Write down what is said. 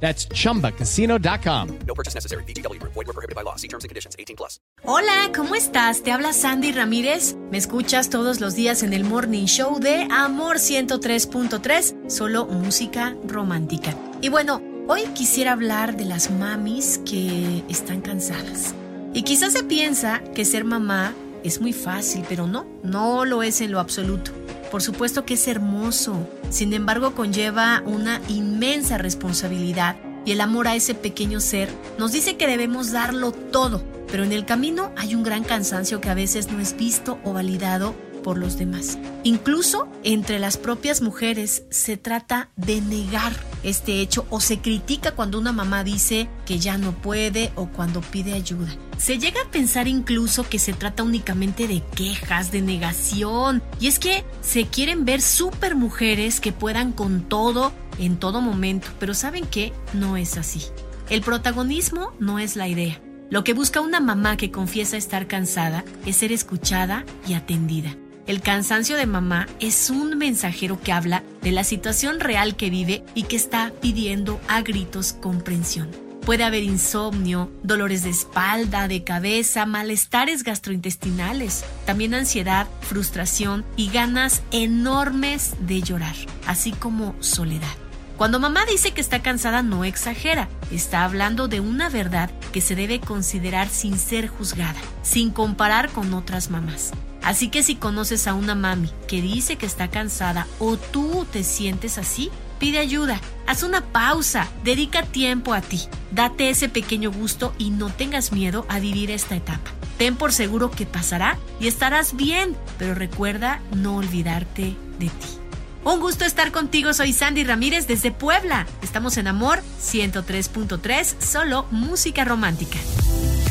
That's chumbacasino.com. No purchase necessary. BGW. Void were prohibited by law. See terms and conditions. 18 plus. Hola, ¿cómo estás? Te habla Sandy Ramírez. Me escuchas todos los días en el Morning Show de Amor 103.3, solo música romántica. Y bueno, hoy quisiera hablar de las mamis que están cansadas. Y quizás se piensa que ser mamá es muy fácil, pero no, no lo es en lo absoluto. Por supuesto que es hermoso, sin embargo conlleva una inmensa responsabilidad y el amor a ese pequeño ser nos dice que debemos darlo todo, pero en el camino hay un gran cansancio que a veces no es visto o validado por los demás. Incluso entre las propias mujeres se trata de negar este hecho o se critica cuando una mamá dice que ya no puede o cuando pide ayuda. Se llega a pensar incluso que se trata únicamente de quejas, de negación. Y es que se quieren ver super mujeres que puedan con todo en todo momento. Pero ¿saben qué? No es así. El protagonismo no es la idea. Lo que busca una mamá que confiesa estar cansada es ser escuchada y atendida. El cansancio de mamá es un mensajero que habla de la situación real que vive y que está pidiendo a gritos comprensión. Puede haber insomnio, dolores de espalda, de cabeza, malestares gastrointestinales, también ansiedad, frustración y ganas enormes de llorar, así como soledad. Cuando mamá dice que está cansada no exagera, está hablando de una verdad que se debe considerar sin ser juzgada, sin comparar con otras mamás. Así que si conoces a una mami que dice que está cansada o tú te sientes así, pide ayuda, haz una pausa, dedica tiempo a ti, date ese pequeño gusto y no tengas miedo a vivir esta etapa. Ten por seguro que pasará y estarás bien, pero recuerda no olvidarte de ti. Un gusto estar contigo, soy Sandy Ramírez desde Puebla. Estamos en Amor 103.3, solo música romántica.